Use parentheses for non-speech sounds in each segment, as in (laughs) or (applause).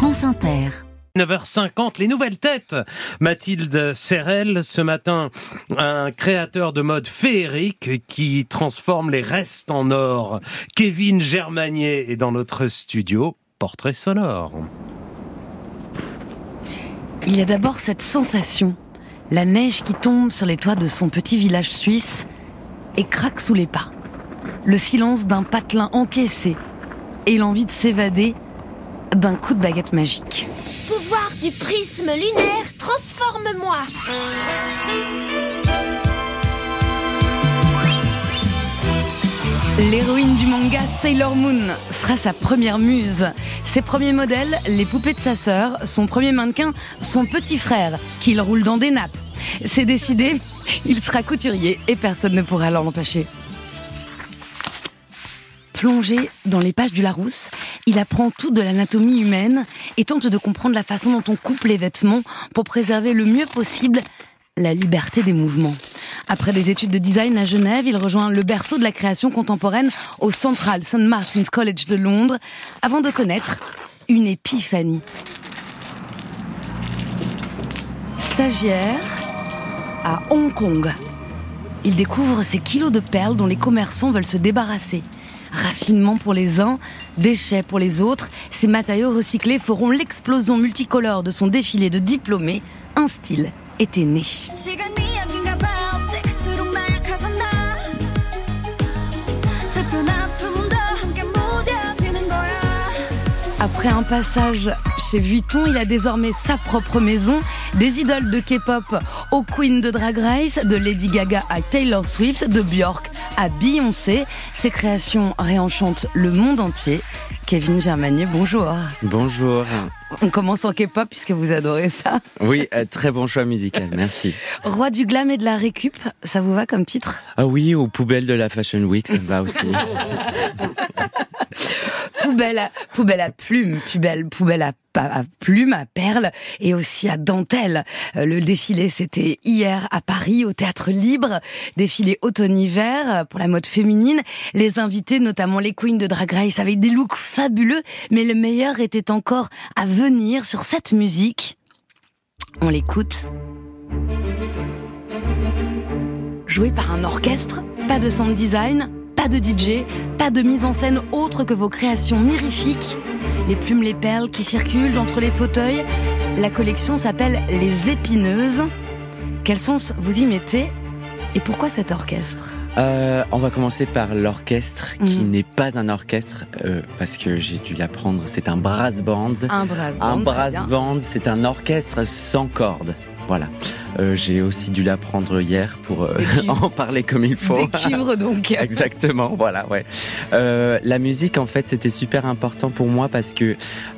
France Inter. 9h50, les nouvelles têtes. Mathilde Serrel, ce matin, un créateur de mode féerique qui transforme les restes en or. Kevin Germanier est dans notre studio, portrait sonore. Il y a d'abord cette sensation, la neige qui tombe sur les toits de son petit village suisse et craque sous les pas. Le silence d'un patelin encaissé et l'envie de s'évader d'un coup de baguette magique. Pouvoir du prisme lunaire, transforme-moi L'héroïne du manga Sailor Moon sera sa première muse. Ses premiers modèles, les poupées de sa sœur, son premier mannequin, son petit frère, qu'il roule dans des nappes. C'est décidé, il sera couturier et personne ne pourra l'en empêcher. Plongé dans les pages du Larousse, il apprend tout de l'anatomie humaine et tente de comprendre la façon dont on coupe les vêtements pour préserver le mieux possible la liberté des mouvements. Après des études de design à Genève, il rejoint le berceau de la création contemporaine au Central St. Martin's College de Londres avant de connaître une épiphanie. Stagiaire à Hong Kong, il découvre ces kilos de perles dont les commerçants veulent se débarrasser. Raffinement pour les uns, déchets pour les autres, ces matériaux recyclés feront l'explosion multicolore de son défilé de diplômés. Un style était né. Après un passage chez Vuitton, il a désormais sa propre maison, des idoles de K-pop au Queen de Drag Race, de Lady Gaga à Taylor Swift, de Björk à Beyoncé. Ses créations réenchantent le monde entier. Kevin Germanier, bonjour. Bonjour. On commence en K-pop puisque vous adorez ça. Oui, euh, très bon choix musical, merci. Roi du glam et de la récup, ça vous va comme titre? Ah oui, aux poubelles de la Fashion Week, ça me va aussi. (laughs) poubelle à, plumes, poubelle, à, plumes, à perles et aussi à dentelle. Euh, Le défilé, c'était hier à Paris, au Théâtre Libre. Défilé automne-hiver pour la mode féminine. Les invités, notamment les queens de Drag Race, avaient des looks fabuleux, mais le meilleur était encore à venir sur cette musique. On l'écoute. Joué par un orchestre, pas de sound design, pas de DJ, pas de mise en scène autre que vos créations mirifiques. Les plumes, les perles qui circulent entre les fauteuils. La collection s'appelle Les Épineuses. Quel sens vous y mettez et pourquoi cet orchestre? Euh, on va commencer par l'orchestre, qui Mhm. n'est pas un orchestre, euh, parce que j'ai dû l'apprendre, c'est un brass band. Un brass band. Un brass band, c'est un orchestre sans cordes. Voilà. Euh, j'ai aussi dû l'apprendre hier pour euh, (laughs) en parler comme il faut. Des cuivres donc. (laughs) Exactement, voilà, ouais. Euh, la musique, en fait, c'était super important pour moi parce que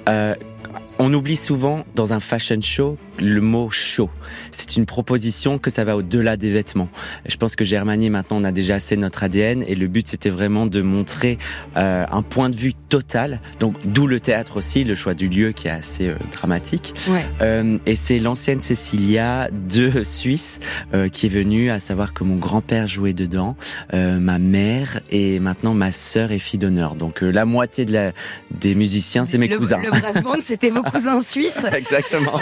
euh, on oublie souvent dans un fashion show le mot show. C'est une proposition que ça va au-delà des vêtements. Je pense que Germanie, maintenant, on a déjà assez notre ADN et le but, c'était vraiment de montrer euh, un point de vue total. Donc, d'où le théâtre aussi, le choix du lieu qui est assez euh, dramatique. Ouais. Euh, et c'est l'ancienne Cécilia de Suisse euh, qui est venue à savoir que mon grand-père jouait dedans, euh, ma mère et maintenant ma sœur est fille d'honneur. Donc euh, la moitié de la, des musiciens, c'est mes le, cousins. Le brass band, c'était vos (laughs) cousins suisses. Exactement.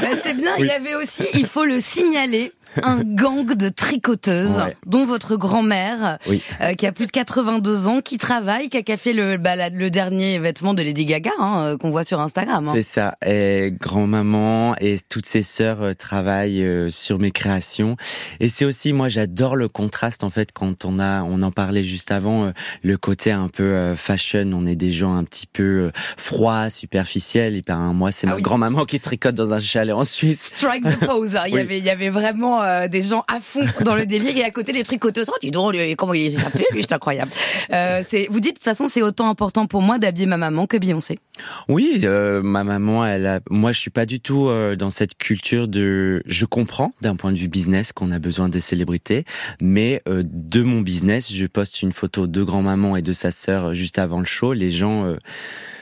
Bah, c'est bien, il y avait aussi, il faut le signaler, un gang de tricoteuses, Ouais. dont votre grand-mère, Oui. euh, qui a plus de 82 ans, qui travaille, qui a, fait le, bah, la- le dernier vêtement de Lady Gaga, hein, euh, qu'on voit sur Instagram. hein. C'est ça. Et grand-maman et toutes ses sœurs euh, travaillent euh, sur mes créations. Et c'est aussi, moi, j'adore le contraste, en fait, quand on a, on en parlait juste avant, le côté un peu fashion. On est des gens un petit peu froids, superficiels. Et ben, moi, c'est Ah ma oui. grand-maman qui tricote dans un chalet en Suisse. Strike the pose. hein. (laughs) Il y avait, il y avait vraiment euh, des gens à fond dans le délire et à côté les tricoteuses. Oh, dis donc, comment il est échappé, c'est incroyable. Euh, vous dites, de toute façon, c'est autant important pour moi d'habiller ma maman que Beyoncé. Oui, euh, ma maman, elle a. Moi, je suis pas du tout euh, dans cette culture de. Je comprends d'un point de vue business qu'on a besoin des célébrités, mais de mon business, je poste une photo de grand-maman et de sa sœur juste avant le show. Les gens.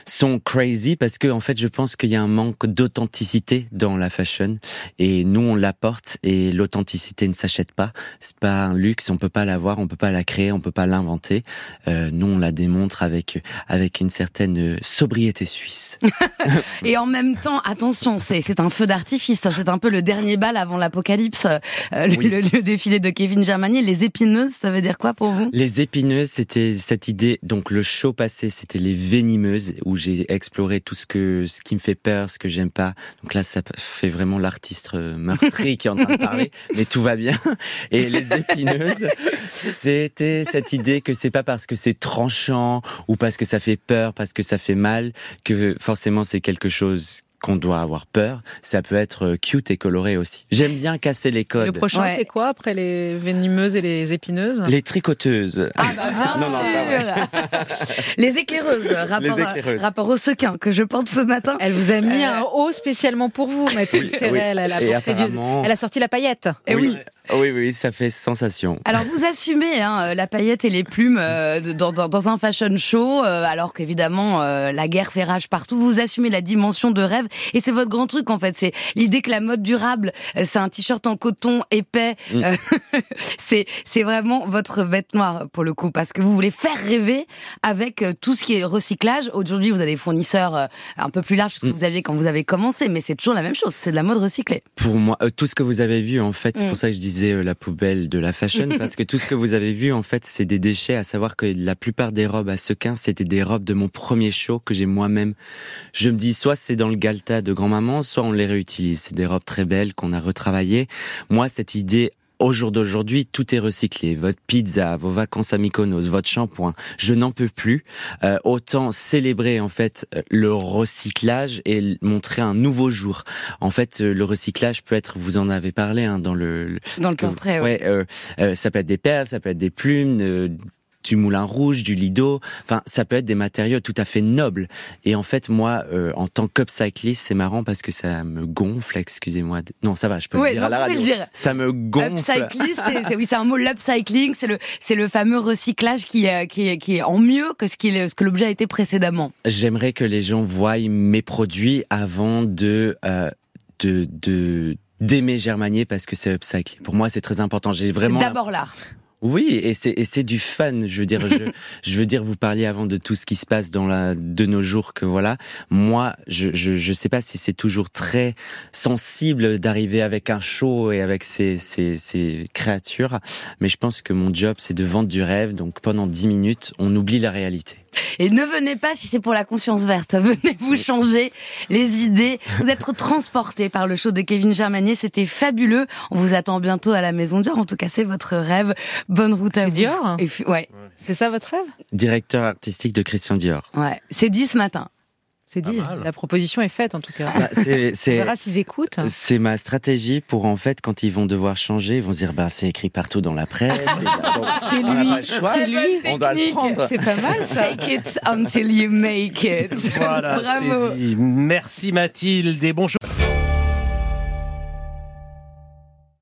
Sont crazy parce que en fait je pense qu'il y a un manque d'authenticité dans la fashion et nous on l'apporte et l'authenticité ne s'achète pas. C'est pas un luxe on peut pas l'avoir on peut pas la créer on peut pas l'inventer. Euh, nous on la démontre avec avec une certaine sobriété suisse. (laughs) (laughs) Et en même temps attention c'est c'est un feu d'artifice c'est un peu le dernier bal avant l'apocalypse euh, le, Oui. le- le défilé de Kevin Germanier les épineuses ça veut dire quoi pour vous? Les épineuses, c'était cette idée. Donc le show passé, c'était les venimeuses où j'ai exploré tout ce que ce qui me fait peur, ce que j'aime pas. Donc là, ça fait vraiment l'artiste euh, meurtri qui est en train de parler, (laughs) mais tout va bien. Et les épineuses, c'était cette idée que c'est pas parce que c'est tranchant ou parce que ça fait peur, parce que ça fait mal que forcément c'est quelque chose qu'on doit avoir peur. Ça peut être euh, cute et coloré aussi. J'aime bien casser les Le codes. prochain, Ouais. c'est quoi après les venimeuses et les épineuses? Les tricoteuses. Ah bah bien (laughs) Non, sûr. (laughs) Les éclaireuses, rapport, Les éclaireuses. rapport au sequin que je porte ce matin. Elle vous a mis Euh, un haut spécialement pour vous, Mathilde Oui, Serrel. oui. Elle, a Et porté du- apparemment- Elle a sorti la paillette. Eh oui. Oui, oui, ça fait sensation. Alors vous assumez hein, la paillette et les plumes euh, dans, dans, dans un fashion show, euh, alors qu'évidemment euh, la guerre fait rage partout. Vous assumez la dimension de rêve et c'est votre grand truc en fait. C'est l'idée que la mode durable, euh, c'est un t-shirt en coton épais. Mm. Euh, (laughs) c'est c'est vraiment votre bête noire pour le coup parce que vous voulez faire rêver avec euh, tout ce qui est recyclage. Aujourd'hui vous avez des fournisseurs euh, un peu plus larges que Mm. vous aviez quand vous avez commencé, mais c'est toujours la même chose. C'est de la mode recyclée. Pour moi, euh, tout ce que vous avez vu, en fait, c'est Mm. pour ça que je disais euh, la poubelle de la fashion, (laughs) parce que tout ce que vous avez vu, en fait, c'est des déchets. À savoir que la plupart des robes à sequins, c'était des robes de mon premier show que j'ai moi-même. Je me dis, soit c'est dans le Galta de grand-maman, soit on les réutilise. C'est des robes très belles qu'on a retravaillées. Moi, cette idée au jour d'aujourd'hui, tout est recyclé. Votre pizza, vos vacances à Mykonos, votre shampoing, je n'en peux plus. Euh, autant célébrer en fait euh, le recyclage et montrer un nouveau jour. En fait, euh, le recyclage peut être, vous en avez parlé hein, dans le, Dans le que- portrait, ouais. ouais, euh, euh, ça peut être des perles, ça peut être des plumes. Euh, du moulin rouge, du lido, enfin ça peut être des matériaux tout à fait nobles. Et en fait moi, euh, en tant qu'upcycliste, c'est marrant parce que ça me gonfle. Excusez-moi. Non, ça va, je peux Ouais, le dire à la radio. le dire. Ça me gonfle. Upcycling, c'est, c'est- oui, c'est un mot. L'upcycling, c'est le, c'est le fameux recyclage qui, est- qui, qui est en mieux que ce, qu'il est- ce que l'objet a été précédemment. J'aimerais que les gens voient mes produits avant de euh, de de d'aimer Germanier parce que c'est upcyclé. Pour moi, c'est très important. J'ai vraiment D'abord l'art. Oui, et c'est et c'est du fun. Je veux dire, je, (laughs) je veux dire, vous parliez avant de tout ce qui se passe dans la de nos jours que voilà. Moi, je je je sais pas si c'est toujours très sensible d'arriver avec un show et avec ces ces ces créatures, mais je pense que mon job c'est de vendre du rêve. Donc pendant dix minutes, on oublie la réalité. Et ne venez pas si c'est pour la conscience verte. (laughs) Venez vous changer les idées. Vous êtes transporté par le show de Kevin Germanier. C'était fabuleux. On vous attend bientôt à la Maison Dior. En tout cas, c'est votre rêve. Bonne route à vous. Dior Et ouais, C'est ça votre rêve? Directeur artistique de Christian Dior. ouais. C'est dit ce matin. C'est dit. La proposition est faite en tout cas. Bah, c'est On verra s'ils écoutent. C'est ma stratégie pour en fait quand ils vont devoir changer, ils vont se dire bah c'est écrit partout dans la presse. (laughs) et donc, C'est on lui. pas le choix. C'est lui. On doit le prendre. C'est pas mal ça. Fake it until you make it. Voilà, Bravo. c'est dit. Merci Mathilde et bonjour.